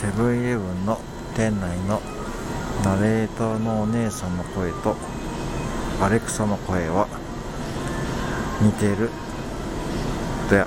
セブンイレブンの店内のナレーターのお姉さんの声とアレクサの声は似てる。や